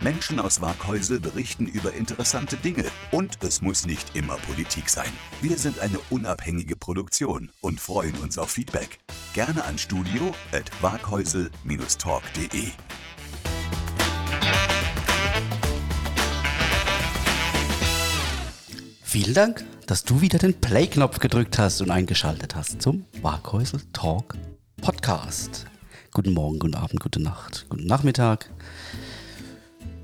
Menschen aus Waghäusel berichten über interessante Dinge und es muss nicht immer Politik sein. Wir sind eine unabhängige Produktion und freuen uns auf Feedback. Gerne an studio at waghäusel-talk.de. Vielen Dank, dass du wieder den Play-Knopf gedrückt hast und eingeschaltet hast zum Waghäusel Talk Podcast. Guten Morgen, guten Abend, gute Nacht, guten Nachmittag.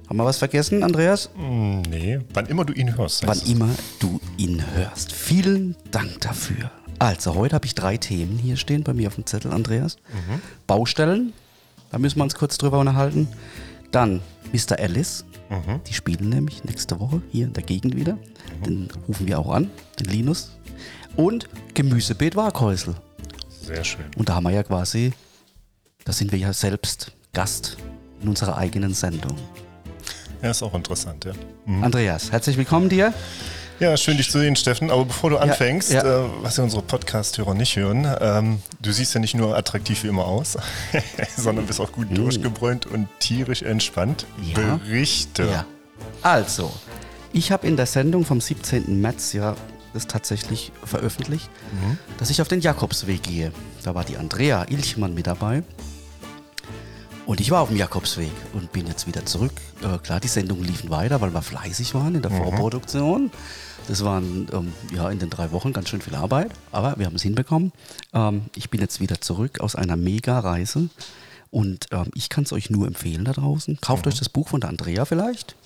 Haben wir was vergessen, Andreas? Mm, Nee, wann immer du ihn hörst. Wann immer du ihn hörst. Vielen Dank dafür. Also, heute habe ich drei Themen hier stehen bei mir auf dem Zettel, Andreas. Baustellen, da müssen wir uns kurz drüber unterhalten. Dann Mr. Alice, die spielen nämlich nächste Woche hier in der Gegend wieder. Den rufen wir auch an, den Linus. Und Gemüsebeet Waghäusel. Sehr schön. Und da haben wir ja quasi, da sind wir ja selbst Gast in unserer eigenen Sendung. Ja, ist auch interessant, ja. Andreas, herzlich willkommen dir. Ja, schön dich zu sehen, Steffen. Aber bevor du anfängst, ja. Äh, was ja unsere Podcast-Hörer nicht hören, ähm, du siehst ja nicht nur attraktiv wie immer aus, sondern bist auch gut durchgebräunt und tierisch entspannt. Ja. Berichte. Ja. Also, ich habe in der Sendung vom 17. März ja das tatsächlich veröffentlicht, dass ich auf den Jakobsweg gehe. Da war die Andrea Ilchmann mit dabei. Und ich war auf dem Jakobsweg und bin jetzt wieder zurück. Äh, klar, die Sendungen liefen weiter, weil wir fleißig waren in der Vorproduktion. Das waren ähm, ja in den drei Wochen ganz schön viel Arbeit, aber wir haben es hinbekommen. Ähm, ich bin jetzt wieder zurück aus einer Mega-Reise und ähm, ich kann es euch nur empfehlen da draußen. Kauft euch das Buch von der Andrea vielleicht.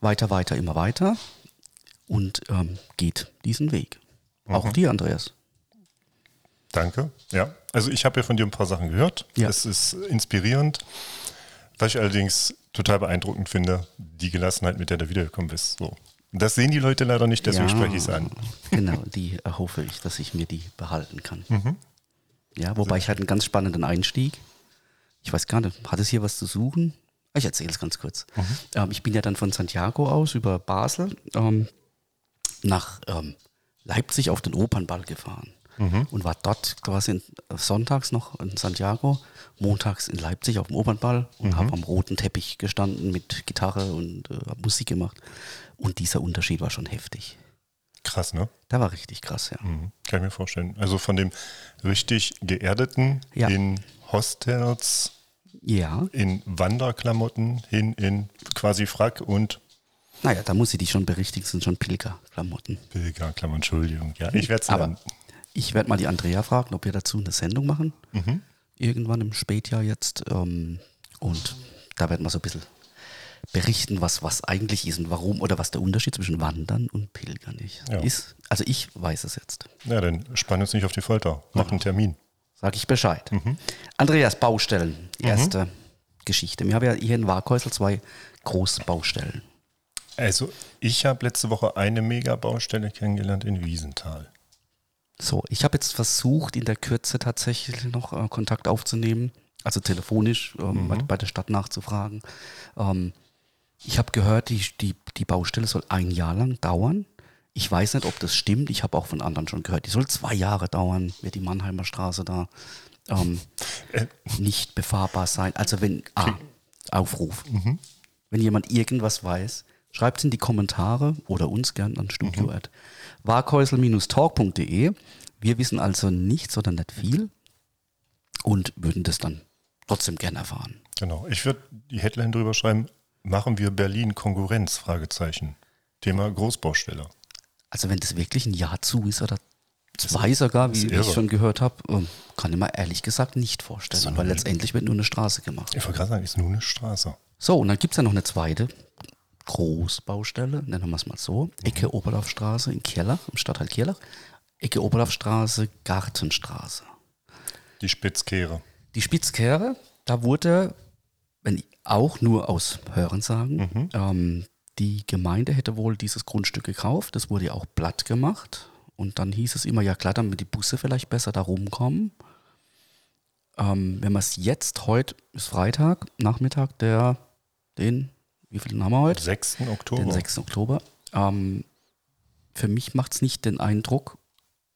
Weiter, weiter, immer weiter und ähm, geht diesen Weg. Auch dir, Andreas. Danke. Ja, also ich habe ja von dir ein paar Sachen gehört. Ja. Es ist inspirierend. Was ich allerdings total beeindruckend finde, die Gelassenheit, mit der du wiedergekommen bist. So. Das sehen die Leute leider nicht, deswegen spreche ich es an. Genau, die erhoffe ich, dass ich mir die behalten kann. Ja, wobei ich hatte einen ganz spannenden Einstieg. Ich weiß gar nicht, hat es hier was zu suchen? Ich erzähle es ganz kurz. Ähm, ich bin ja dann von Santiago aus über Basel ähm, nach ähm, Leipzig auf den Opernball gefahren und war dort quasi in, sonntags noch in Santiago, montags in Leipzig auf dem Opernball und habe am roten Teppich gestanden mit Gitarre und äh, Musik gemacht. Und dieser Unterschied war schon heftig. Krass, ne? Der war richtig krass, ja. Mhm, Kann ich mir vorstellen. Also von dem richtig geerdeten Ja. in Hostels, Ja, in Wanderklamotten hin in quasi Frack und naja, da muss ich dich schon berichtigen, es sind schon Pilgerklamotten. Pilgerklamotten, Entschuldigung. Ja, ich werde es Aber. Ich werde mal die Andrea fragen, ob wir dazu eine Sendung machen. Irgendwann im Spätjahr jetzt. Ähm, und da werden wir so ein bisschen berichten, was, was eigentlich ist und warum oder was der Unterschied zwischen Wandern und Pilgern ist. Ja. ist. Also ich weiß es jetzt. Ja, dann spann uns nicht auf die Folter. Mach einen Termin. Sag ich Bescheid. Andreas, Baustellen. Erste Geschichte. Wir haben ja hier in Waghäusel zwei große Baustellen. Also, ich habe letzte Woche eine Mega-Baustelle kennengelernt in Wiesenthal. So, ich habe jetzt versucht, in der Kürze tatsächlich noch äh, Kontakt aufzunehmen, also telefonisch ähm, bei, bei der Stadt nachzufragen. Ähm, ich habe gehört, die, die, die Baustelle soll ein Jahr lang dauern. Ich weiß nicht, ob das stimmt. Ich habe auch von anderen schon gehört, die soll zwei Jahre dauern, wird die Mannheimer Straße da ähm, Äh, nicht befahrbar sein. Also wenn, ah, Aufruf. Wenn jemand irgendwas weiß, schreibt es in die Kommentare oder uns gern an studio at warkhäusel-talk.de. Wir wissen also nichts oder nicht viel und würden das dann trotzdem gern erfahren. genau. Ich würde die Headline drüber schreiben: Machen wir Berlin Konkurrenz? Fragezeichen. Thema Großbaustelle. Also wenn das wirklich ein Jahr zu ist oder zwei sogar, wie irre. ich schon gehört habe, ähm, kann ich mir ehrlich gesagt nicht vorstellen, weil letztendlich wird nur eine Straße gemacht. Ich wollte gerade sagen, ist nur eine Straße. So, und dann gibt es ja noch eine zweite Großbaustelle, nennen wir es mal so. Ecke Oberlaufstraße in Kirlach, im Stadtteil Kirlach. Ecke Oberlaufstraße, Gartenstraße. Die Spitzkehre. Die Spitzkehre, da wurde, wenn auch nur aus Hörensagen, ähm, Die Gemeinde hätte wohl dieses Grundstück gekauft, das wurde ja auch platt gemacht. Und dann hieß es immer, ja klar, damit die Busse vielleicht besser da rumkommen. Ähm, wenn man es jetzt, heute ist Freitag, Nachmittag, der, den, wie viel haben wir heute? 6. Oktober. Den 6. Oktober. Ähm, für mich macht es nicht den Eindruck,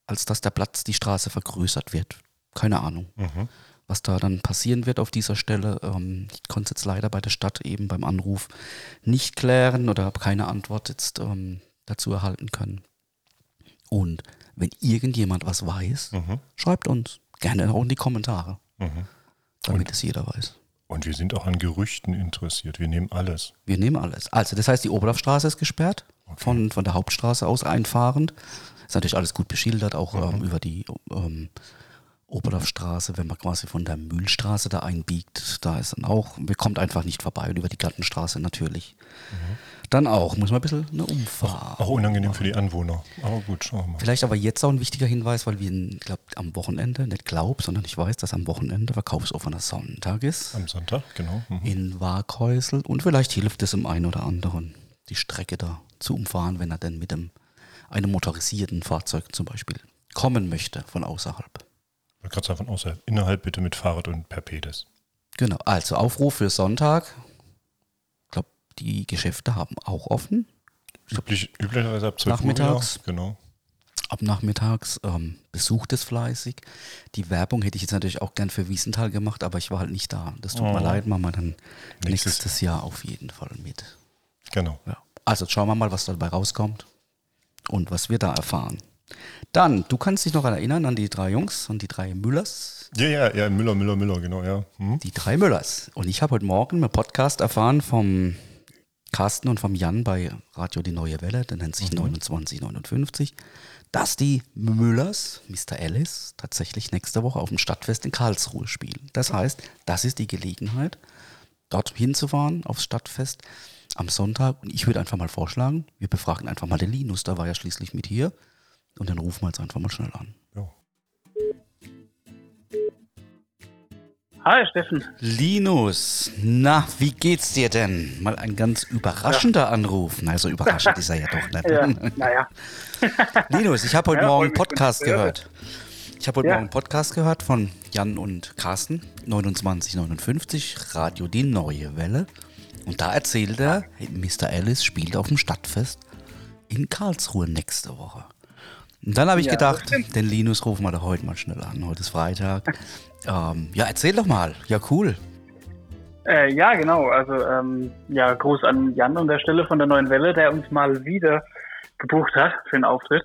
als dass der Platz, die Straße vergrößert wird. Keine Ahnung, Mhm. was da dann passieren wird auf dieser Stelle. Ähm, ich konnte es jetzt leider bei der Stadt eben beim Anruf nicht klären oder habe keine Antwort jetzt ähm, dazu erhalten können. Und wenn irgendjemand was weiß, Mhm. schreibt uns gerne auch in die Kommentare, Mhm. damit es jeder weiß. Und wir sind auch an Gerüchten interessiert. Wir nehmen alles. Wir nehmen alles. Also, das heißt, die Oberlaufstraße ist gesperrt, von, von der Hauptstraße aus einfahrend. Ist natürlich alles gut beschildert, auch ähm, über die ähm, Oberlaufstraße, wenn man quasi von der Mühlstraße da einbiegt. Da ist dann auch, man kommt einfach nicht vorbei und über die Gartenstraße natürlich. Dann auch, muss man ein bisschen eine Umfahrt. Auch unangenehm für die Anwohner. Aber gut, schauen wir mal. Vielleicht aber jetzt auch ein wichtiger Hinweis, weil wir, glaube, am Wochenende, nicht glaub, sondern ich weiß, dass am Wochenende verkaufsoffener Sonntag ist. Am Sonntag, genau. Mhm. in Waghäusel und vielleicht hilft es dem einen oder anderen, die Strecke da zu umfahren, wenn er denn mit dem, einem motorisierten Fahrzeug zum Beispiel kommen möchte von außerhalb. Ich wollte gerade sagen, von außerhalb. Innerhalb bitte mit Fahrrad und per Pedes. Genau, also Aufruf für Sonntag. Ich glaube, die Geschäfte haben auch offen. Üblich, üblicherweise ab 12 Nachmittags. Uhr. Ja, genau. Ab nachmittags ähm, besucht es fleißig. Die Werbung hätte ich jetzt natürlich auch gern für Wiesenthal gemacht, aber ich war halt nicht da. Das tut mir Oh. leid, machen wir dann Nächstes- nächstes Jahr auf jeden Fall mit. Genau. Ja. Also schauen wir mal, was dabei rauskommt und was wir da erfahren. Dann, du kannst dich noch erinnern an die drei Jungs und die drei Müllers. Ja, ja, ja, Müller, Müller, Müller, genau, ja. Mhm. Die drei Müllers. Und ich habe heute Morgen einen Podcast erfahren vom Carsten und vom Jan bei Radio Die Neue Welle, der nennt sich 2959, dass die Müllers, Mr. Alice, tatsächlich nächste Woche auf dem Stadtfest in Karlsruhe spielen. Das heißt, das ist die Gelegenheit, dort hinzufahren aufs Stadtfest am Sonntag. Und ich würde einfach mal vorschlagen, wir befragen einfach mal den Linus, der war ja schließlich mit hier. Und dann rufen wir jetzt einfach mal schnell an. Ja. Hi Steffen. Linus, na, wie geht's dir denn? Mal ein ganz überraschender Anruf. Na, so überraschend ist er ja doch nicht. Ja, naja. Linus, ich habe heute Ja, Morgen einen Podcast gehört. Ich habe heute Ja. Morgen einen Podcast gehört von Jan und Carsten, 2959, Radio Die Neue Welle. Und da erzählt er, Mr. Alice spielt auf dem Stadtfest in Karlsruhe nächste Woche. Und dann habe ich Ja, gedacht, den Linus rufen wir doch heute mal schnell an. Heute ist Freitag. ähm, ja, erzähl doch mal. Ja, cool. Äh, ja, genau. Also ähm, ja, Gruß an Jan an der Stelle von der Neuen Welle, der uns mal wieder gebucht hat für einen Auftritt.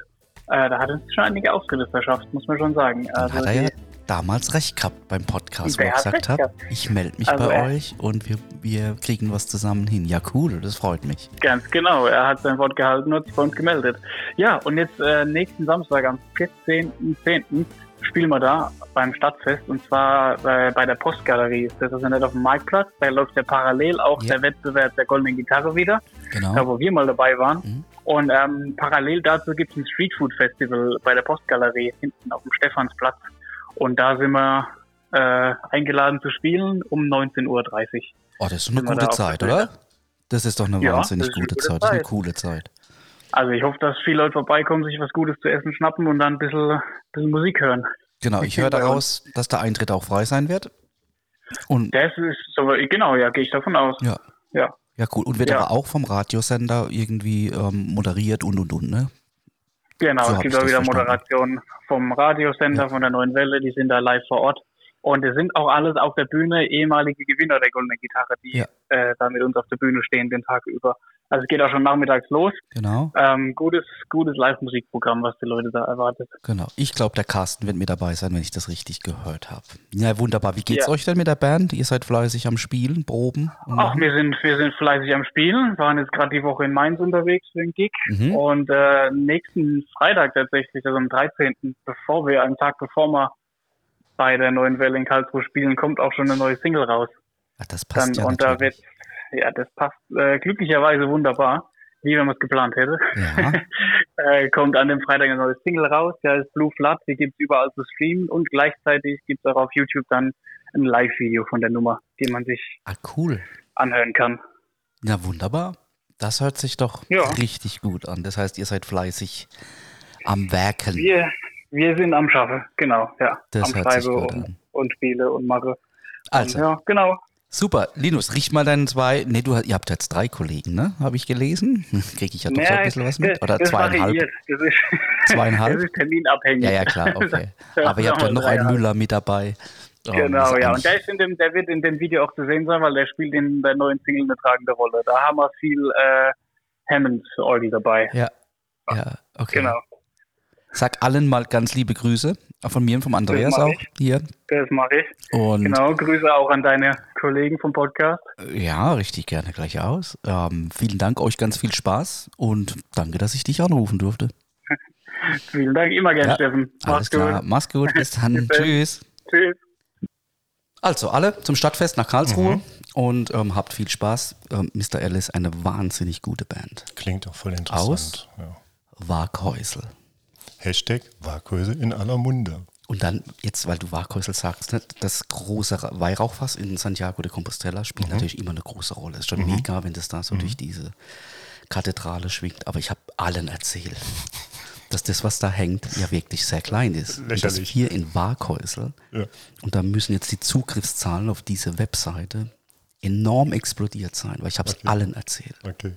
Äh, da hat uns schon einige Auftritte verschafft, muss man schon sagen. Also hat er ja die- damals recht gehabt beim Podcast, wo ich gesagt habe, ich melde mich Also bei er- euch und wir, wir kriegen was zusammen hin. Ja, cool, das freut mich. Ganz genau, er hat sein Wort gehalten und sich bei uns gemeldet. Ja, und jetzt äh, nächsten Samstag am 14.10. spielen wir da beim Stadtfest und zwar äh, bei der Postgalerie. Das ist ja nicht auf dem Marktplatz, da läuft ja parallel auch Ja. der Wettbewerb der goldenen Gitarre wieder, da Genau. wo wir mal dabei waren. Mhm. Und ähm, parallel dazu gibt es ein Streetfood-Festival bei der Postgalerie hinten auf dem Stephansplatz. Und da sind wir äh, eingeladen zu spielen um 19.30 Uhr. Oh, das ist eine gute Zeit, oder? Das ist doch eine Ja, wahnsinnig eine gute gute Zeit. Das ist eine Zeit. coole Zeit. Also ich hoffe, dass viele Leute vorbeikommen, sich was Gutes zu essen schnappen und dann ein bisschen, bisschen Musik hören. Genau, ich höre Bei uns. daraus, dass der Eintritt auch frei sein wird. Und Das ist so, genau, ja, gehe ich davon aus. ja, Ja. ja cool. Und wird Ja. aber auch vom Radiosender irgendwie ähm, moderiert und und und, ne? Genau, So es gibt auch wieder verstanden. Moderationen vom Radiosender, Ja. von der Neuen Welle, die sind da live vor Ort. Und es sind auch alles auf der Bühne ehemalige Gewinner der Goldenen Gitarre, die Ja. äh, da mit uns auf der Bühne stehen den Tag über. Also es geht auch schon nachmittags los. Genau, Ähm, gutes, gutes Live-Musikprogramm, was die Leute da erwartet. genau. Ich glaube, der Carsten wird mit dabei sein, wenn ich das richtig gehört habe. Ja, wunderbar. Wie geht's Ja. euch denn mit der Band? Ihr seid fleißig am Spielen, Proben? Ach, wir sind, wir sind fleißig am Spielen, waren jetzt gerade die Woche in Mainz unterwegs für den Gig. Mhm. Und äh, nächsten Freitag tatsächlich, also am 13., bevor wir, einen Tag bevor wir bei der neuen Welle in Karlsruhe spielen, kommt auch schon eine neue Single raus. Ach, das passt Dann, ja und da wird, natürlich. Ja, das passt äh, glücklicherweise wunderbar, wie wenn man es geplant hätte. Ja. äh, kommt an dem Freitag eine neue Single raus, der ist Blue Flood, die gibt's überall zu streamen und gleichzeitig gibt's auch auf YouTube dann ein Live-Video von der Nummer, die man sich Ah, cool. anhören kann. Ja, wunderbar. Das hört sich doch Ja. richtig gut an. Das heißt, ihr seid fleißig am Werken. Wir, wir sind am Schaffen, genau, ja. Das am hört sich Schreiben gut und, an. und Spiele und mache. Also, Ja, genau. Super. Linus, riech mal deinen zwei. Nee, du, ihr habt jetzt drei Kollegen, ne? Habe ich gelesen. Kriege ich ja doch so ein bisschen was mit. Oder das zweieinhalb. variiert. Das ist, Zweieinhalb? Das ist terminabhängig. Ja, ja, klar, okay. Aber ihr habt ja wir noch einen Müller mit dabei. Ähm, Genau, ja. Und der, ist in dem, der wird in dem Video auch zu sehen sein, weil der spielt in der neuen Single eine tragende Rolle. Da haben wir viel äh, Hammonds-Orgel dabei. Ja, ja, okay. Genau, Sag allen mal ganz liebe Grüße. Von mir und vom Andreas auch ich. hier. das mache ich. Und Genau, Grüße auch an deine Kollegen vom Podcast. ja, richtig gerne gleich aus. Ähm, vielen Dank, euch ganz viel Spaß und danke, dass ich dich anrufen durfte. Vielen Dank, immer gern, Ja, Steffen. Alles Mach's klar, gut. mach's gut, bis dann. Bis dann. Tschüss. Tschüss. Also alle zum Stadtfest nach Karlsruhe Mhm. und ähm, habt viel Spaß. Ähm, Mr. Alice, eine wahnsinnig gute Band. Klingt auch voll interessant. Aus? Ja. Waghäusel. Hashtag Waghäuse in aller Munde. Und dann, jetzt, weil du Waghäusel sagst, ne, das große Ra- Weihrauchfass in Santiago de Compostela spielt natürlich immer eine große Rolle. Ist schon mega, wenn das da so durch diese Kathedrale schwingt. Aber ich habe allen erzählt, dass das, was da hängt, ja wirklich sehr klein ist. Und das Lächerlich. hier in Waghäusel. Ja. Und da müssen jetzt die Zugriffszahlen auf diese Webseite enorm explodiert sein, weil ich habe es allen erzählt. Okay,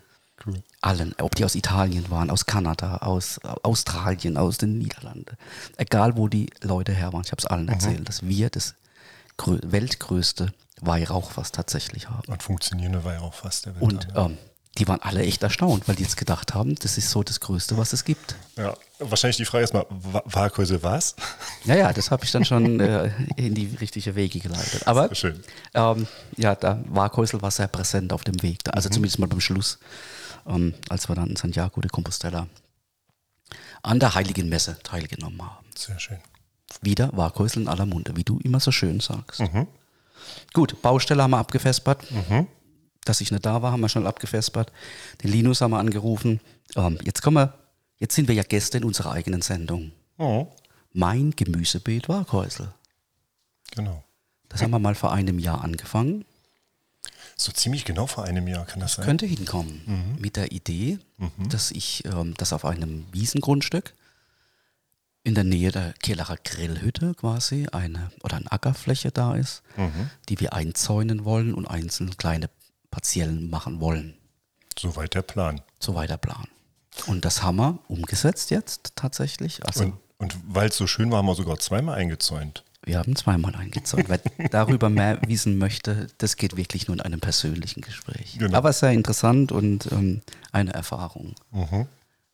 cool. Allen, ob die aus Italien waren, aus Kanada, aus äh, Australien, aus den Niederlanden. Egal, wo die Leute her waren, ich habe es allen erzählt, dass wir das grö weltgrößte Weihrauchfass tatsächlich haben. Und funktionierende Weihrauchfass der Welt. Und ähm, die waren alle echt erstaunt, weil die jetzt gedacht haben, das ist so das Größte, was es gibt. ja, wahrscheinlich die Frage erstmal, Wa- Waghäuse was? Ja, ja, das habe ich dann schon äh, in die richtige Wege geleitet. Aber Schön. ähm, ja, da Waghäusel war sehr präsent auf dem Weg. Da, also zumindest mal beim Schluss, ähm, als wir dann in Santiago de Compostela an der Heiligen Messe teilgenommen haben. Sehr schön. Wieder Waghäusel in aller Munde, wie du immer so schön sagst. Gut, Baustelle haben wir abgefespert. Dass ich nicht da war, haben wir schnell abgefespert. Den Linus haben wir angerufen. Ähm, jetzt kommen wir, jetzt sind wir ja Gäste in unserer eigenen Sendung. Oh, Mein Gemüsebeet Waghäusel. genau. Das haben wir mal vor einem Jahr angefangen. So ziemlich genau vor einem Jahr kann das sein. Könnte hinkommen. Mit der Idee, dass ich ähm, das auf einem Wiesengrundstück in der Nähe der Kehlacher Grillhütte quasi eine oder eine Ackerfläche da ist, die wir einzäunen wollen und einzelne kleine Partiellen machen wollen. Soweit der Plan. Soweit der Plan. Und das haben wir umgesetzt jetzt tatsächlich. Also Und, und weil es so schön war, haben wir sogar zweimal eingezäunt. wir haben zweimal eingezäunt. Wer darüber mehr wissen möchte, das geht wirklich nur in einem persönlichen Gespräch. Genau. Aber sehr interessant und ähm, eine Erfahrung.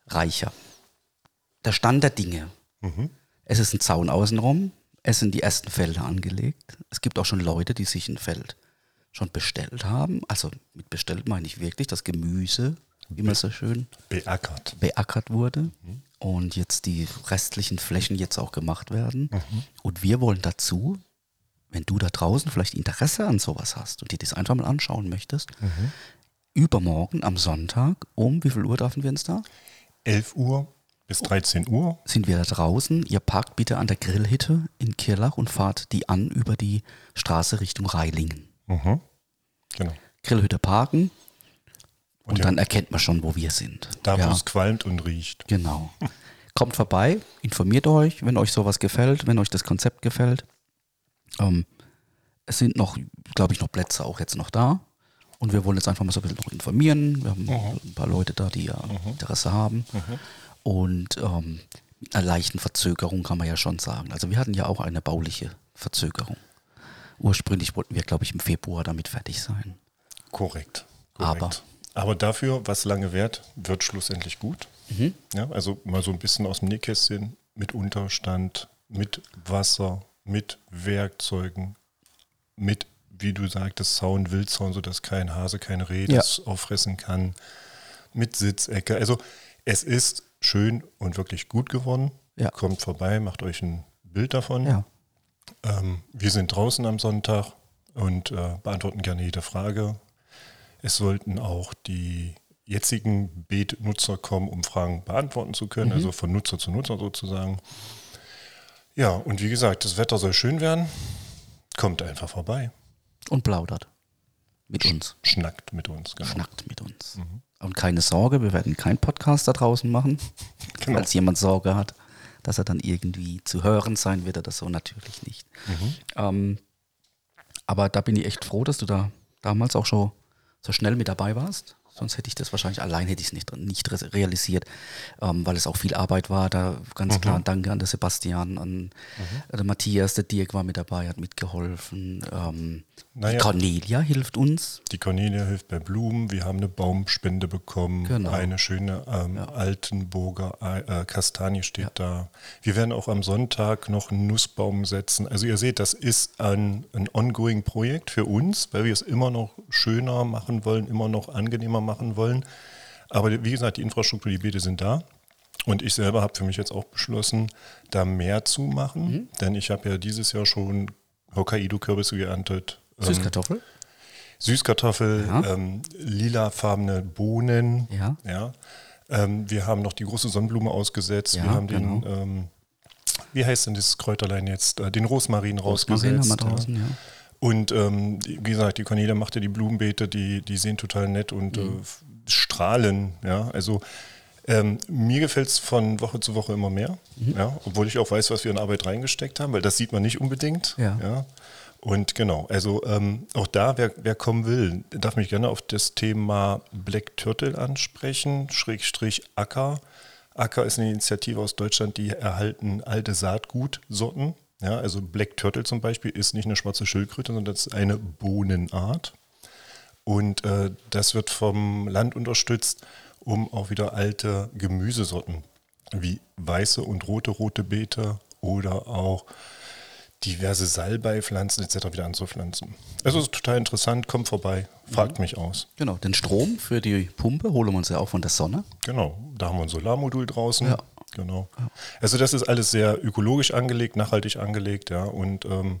Reicher. Der Stand der Dinge. Es ist ein Zaun außenrum. Es sind die ersten Felder angelegt. Es gibt auch schon Leute, die sich ein Feld schon bestellt haben. Also mit bestellt meine ich wirklich das Gemüse, immer so schön Beackert. beackert wurde und jetzt die restlichen Flächen jetzt auch gemacht werden. Und wir wollen dazu, wenn du da draußen vielleicht Interesse an sowas hast und dir das einfach mal anschauen möchtest, übermorgen am Sonntag um, wie viel Uhr dürfen wir uns da? 11 Uhr bis 13 Uhr. Sind wir da draußen. Ihr parkt bitte an der Grillhitte in Kirlach und fahrt die an über die Straße Richtung Reilingen. Mhm. Genau. Grillhütte parken und, Und ja, dann erkennt man schon, wo wir sind. Da, Ja. wo es qualmt und riecht. Genau. Kommt vorbei, informiert euch, wenn euch sowas gefällt, wenn euch das Konzept gefällt. Ähm, es sind noch, glaube ich, noch Plätze auch jetzt noch da. Und wir wollen jetzt einfach mal so ein bisschen noch informieren. Wir haben ein paar Leute da, die ja Interesse haben. Und ähm, einer leichten Verzögerung kann man ja schon sagen. Also wir hatten ja auch eine bauliche Verzögerung. Ursprünglich wollten wir, glaube ich, im Februar damit fertig sein. Korrekt. Aber- Korrekt. Aber dafür, was lange währt, wird schlussendlich gut. Mhm. Ja, also mal so ein bisschen aus dem Nähkästchen mit Unterstand, mit Wasser, mit Werkzeugen, mit, wie du sagtest, Zaun, Wildzaun, sodass kein Hase, kein Reh Ja. das auffressen kann, mit Sitzecke. Also es ist schön und wirklich gut geworden. Ja. Kommt vorbei, macht euch ein Bild davon. Ja. Ähm, wir sind draußen am Sonntag und äh, beantworten gerne jede Frage. Es sollten auch die jetzigen Beet-Nutzer kommen, um Fragen beantworten zu können, also von Nutzer zu Nutzer sozusagen. Ja, und wie gesagt, das Wetter soll schön werden. Kommt einfach vorbei. Und plaudert. Mit uns. Schnackt mit uns. Genau. Schnackt mit uns. Und keine Sorge, wir werden keinen Podcast da draußen machen, Genau. falls jemand Sorge hat, dass er dann irgendwie zu hören sein wird oder so, natürlich nicht. Ähm, aber da bin ich echt froh, dass du da damals auch schon so schnell mit dabei warst. Sonst hätte ich das wahrscheinlich allein hätte ich es nicht, nicht re- realisiert, ähm, weil es auch viel Arbeit war. Da ganz klar Danke an den Sebastian, an äh, den Matthias, der Dirk war mit dabei, hat mitgeholfen. Ähm, Naja. Die Cornelia hilft uns. Die Cornelia hilft bei Blumen. Wir haben eine Baumspende bekommen. Genau. Eine schöne ähm, Altenburger äh, Kastanie steht da. Wir werden auch am Sonntag noch einen Nussbaum setzen. Also ihr seht, das ist ein, ein ongoing Projekt für uns, weil wir es immer noch schöner machen wollen, immer noch angenehmer machen wollen. Aber wie gesagt, die Infrastruktur, die Beete sind da. Und ich selber habe für mich jetzt auch beschlossen, da mehr zu machen. Mhm. Denn ich habe ja dieses Jahr schon Hokkaido-Kürbisse geerntet. ähm, Süßkartoffel. Süßkartoffel, Ja. ähm, lilafarbene Bohnen. Ja. ja. Ähm, wir haben noch die große Sonnenblume ausgesetzt. Ja, wir haben den, genau. ähm, wie heißt denn dieses Kräuterlein jetzt? Äh, den Rosmarin Rosmarin haben rausgesetzt. wir draußen, ja. Und ähm, wie gesagt, die Cornelia machte die Blumenbeete, die, die sehen total nett und Mhm. äh, strahlen. Ja, also ähm, mir gefällt es von Woche zu Woche immer mehr, Mhm. ja, obwohl ich auch weiß, was wir in Arbeit reingesteckt haben, weil das sieht man nicht unbedingt. Ja. Und genau, also ähm, auch da, wer, wer kommen will, darf mich gerne auf das Thema Black Turtle ansprechen, Schrägstrich Acker. Acker ist eine Initiative aus Deutschland, die erhalten alte Saatgutsorten. Ja, also Black Turtle zum Beispiel ist nicht eine schwarze Schildkröte, sondern das ist eine Bohnenart. Und äh, das wird vom Land unterstützt, um auch wieder alte Gemüsesorten wie weiße und rote rote Beete oder auch diverse Salbeipflanzen etc. wieder anzupflanzen. Also es ist total interessant, kommt vorbei, fragt mich aus. Genau, den Strom für die Pumpe holen wir uns ja auch von der Sonne. Genau, da haben wir ein Solarmodul draußen. Ja. Genau. Also das ist alles sehr ökologisch angelegt, nachhaltig angelegt, ja. Und ähm,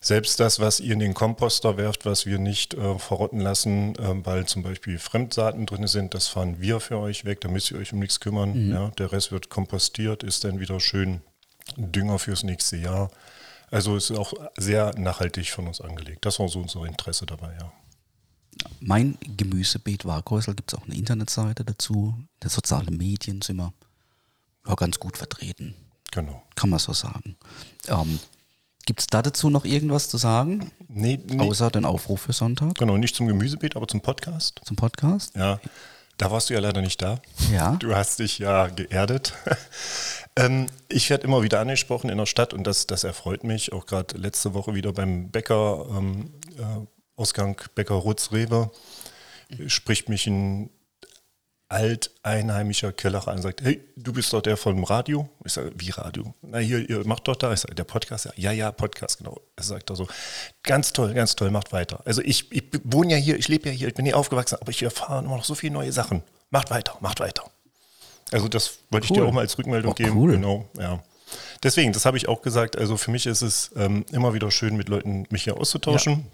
selbst das, was ihr in den Komposter werft, was wir nicht äh, verrotten lassen, ähm, weil zum Beispiel Fremdsaaten drin sind, das fahren wir für euch weg, da müsst ihr euch um nichts kümmern. Ja. Der Rest wird kompostiert, ist dann wieder schön Dünger fürs nächste Jahr. Also es ist auch sehr nachhaltig von uns angelegt. Das war so unser Interesse dabei, ja. Mein Gemüsebeet Waghäusel gibt es auch eine Internetseite dazu. Der soziale Medien sind wir ja, ganz gut vertreten, Genau. kann man so sagen. Ähm, gibt es da dazu noch irgendwas zu sagen, Nee, nee, außer den Aufruf für Sonntag genau, nicht zum Gemüsebeet, aber zum Podcast. zum Podcast? Ja, da warst du ja leider nicht da. Ja. Du hast dich ja geerdet. ähm, ich werde immer wieder angesprochen in der Stadt und das, das erfreut mich. Auch gerade letzte Woche wieder beim Bäcker, ähm, äh, Ausgang Bäcker Rutz Rewe, spricht mich ein alteinheimischer Keller an und sagt, hey, du bist doch der vom Radio? Ich sage, wie Radio? Na hier, ihr macht doch da. Ich sage, der Podcast? Ja, ja, Podcast, genau. Er sagt er so, ganz toll, ganz toll, macht weiter. Also ich, ich wohne ja hier, ich lebe ja hier, ich bin hier aufgewachsen, aber ich erfahre immer noch so viele neue Sachen. Macht weiter, macht weiter. Also das wollte ich Cool. dir auch mal als Rückmeldung Oh, geben. cool. Genau, ja. Deswegen, das habe ich auch gesagt. Also für mich ist es ähm, immer wieder schön, mit Leuten mich hier auszutauschen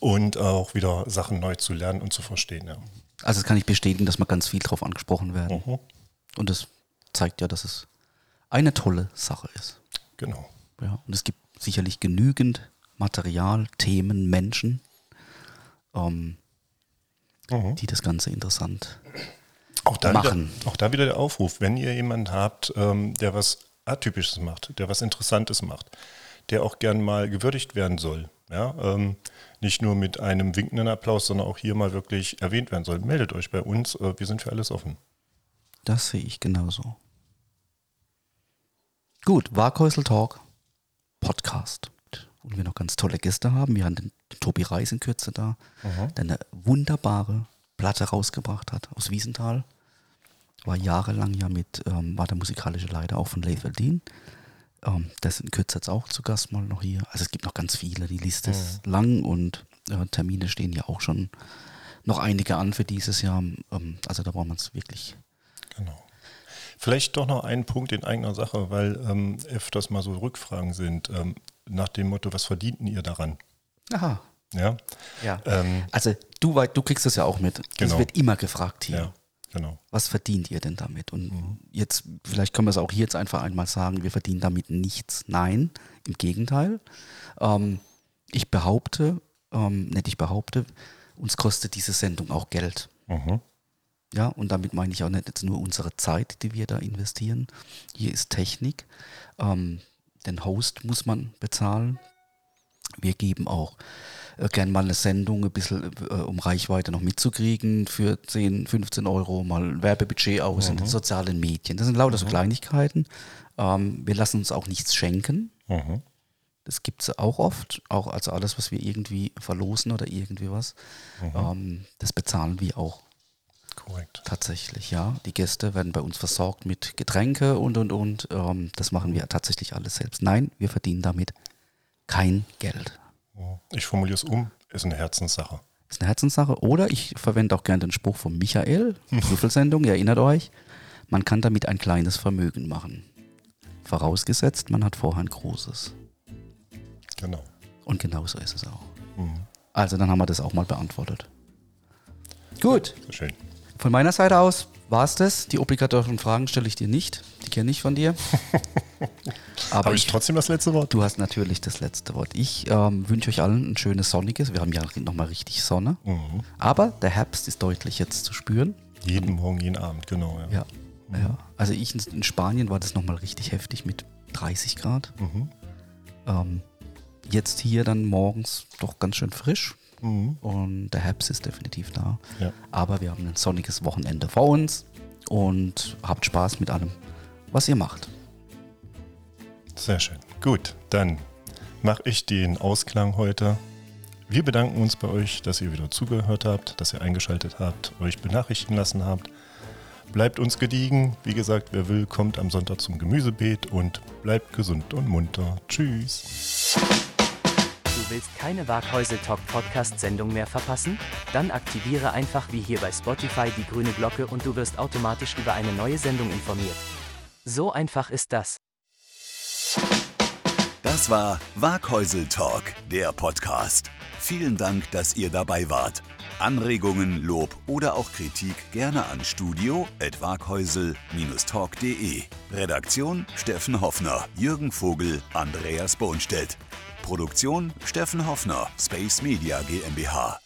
und auch wieder Sachen neu zu lernen und zu verstehen. Ja. Also das kann ich bestätigen, dass wir ganz viel drauf angesprochen werden. Mhm. Und das zeigt ja, dass es eine tolle Sache ist. Genau. Ja, und es gibt sicherlich genügend Material, Themen, Menschen, ähm, Mhm. die das Ganze interessant Auch da, machen. Wieder, auch da wieder der Aufruf, wenn ihr jemanden habt, ähm, der was Atypisches macht, der was Interessantes macht, der auch gern mal gewürdigt werden soll. Ja, ähm, nicht nur mit einem winkenden Applaus, sondern auch hier mal wirklich erwähnt werden soll. Meldet euch bei uns, äh, wir sind für alles offen. Das sehe ich genauso. Gut, Waghäusel Talk, Podcast. Und wir noch ganz tolle Gäste haben. Wir haben den, Tobi Reis in Kürze da, der eine wunderbare Platte rausgebracht hat aus Wiesenthal. War jahrelang ja mit, ähm, war der musikalische Leiter auch von Leif Dean. Ähm, ist in Kürze jetzt auch zu Gast mal noch hier. Also es gibt noch ganz viele. Die Liste ist lang und äh, Termine stehen ja auch schon noch einige an für dieses Jahr. Ähm, also da braucht man es wirklich Genau. Vielleicht doch noch einen Punkt in eigener Sache, weil ähm, öfters mal so Rückfragen sind ähm, nach dem Motto, was verdienten ihr daran? Aha. Ja, Ja. Ähm, also du, du kriegst das ja auch mit. Es Genau. wird immer gefragt hier. ja, genau. Was verdient ihr denn damit? Und jetzt, vielleicht können wir es auch hier jetzt einfach einmal sagen, wir verdienen damit nichts. Nein, im Gegenteil. Ähm, ich behaupte, ähm, nicht ich behaupte, uns kostet diese Sendung auch Geld. Mhm. Ja, und damit meine ich auch nicht jetzt nur unsere Zeit, die wir da investieren. Hier ist Technik. Ähm, den Host muss man bezahlen. Wir geben auch äh, gern mal eine Sendung, ein bisschen, äh, um Reichweite noch mitzukriegen, für 10, 15 Euro mal ein Werbebudget aus in den sozialen Medien. Das sind lauter so Kleinigkeiten. Ähm, wir lassen uns auch nichts schenken. Mhm. Das gibt es auch oft, auch also alles, was wir irgendwie verlosen oder irgendwie was, ähm, das bezahlen wir auch Korrekt. tatsächlich, ja. Die Gäste werden bei uns versorgt mit Getränke und und und. Ähm, das machen wir tatsächlich alles selbst. Nein, wir verdienen damit kein Geld. Ich formuliere es um, ist eine Herzenssache. Ist eine Herzenssache. Oder ich verwende auch gerne den Spruch von Michael, Würfelsendung, ihr erinnert euch, man kann damit ein kleines Vermögen machen. Vorausgesetzt, man hat vorher ein großes. Genau. Und genau so ist es auch. Mhm. Also dann haben wir das auch mal beantwortet. Gut, Sehr schön. von meiner Seite aus war es das. Die obligatorischen Fragen stelle ich dir nicht. Die kenne ich von dir. Aber Habe ich trotzdem das letzte Wort? du hast natürlich das letzte Wort. Ich ähm, wünsche euch allen ein schönes sonniges. Wir haben ja nochmal richtig Sonne. Mhm. Aber der Herbst ist deutlich jetzt zu spüren. Jeden Morgen, jeden Abend, genau. Ja. Ja. ja. Also ich in, in Spanien war das nochmal richtig heftig mit 30 Grad. Mhm. Ähm, jetzt hier dann morgens doch ganz schön frisch. Mhm. Und der Herbst ist definitiv da. Ja. Aber wir haben ein sonniges Wochenende vor uns und habt Spaß mit allem, was ihr macht. Sehr schön. Gut, dann mache ich den Ausklang heute. Wir bedanken uns bei euch, dass ihr wieder zugehört habt, dass ihr eingeschaltet habt, euch benachrichtigen lassen habt. Bleibt uns gediegen. Wie gesagt, wer will, kommt am Sonntag zum Gemüsebeet und bleibt gesund und munter. Tschüss. Willst keine Waghäusel Talk Podcast Sendung mehr verpassen? Dann aktiviere einfach wie hier bei Spotify die grüne Glocke und du wirst automatisch über eine neue Sendung informiert. So einfach ist das. Das war Waghäusel Talk, der Podcast. Vielen Dank, dass ihr dabei wart. Anregungen, Lob oder auch Kritik gerne an studio.waghäusel-talk.de. Redaktion Steffen Hoffner, Jürgen Vogel, Andreas Bohnstedt. Produktion Steffen Hoffner, Space Media GmbH.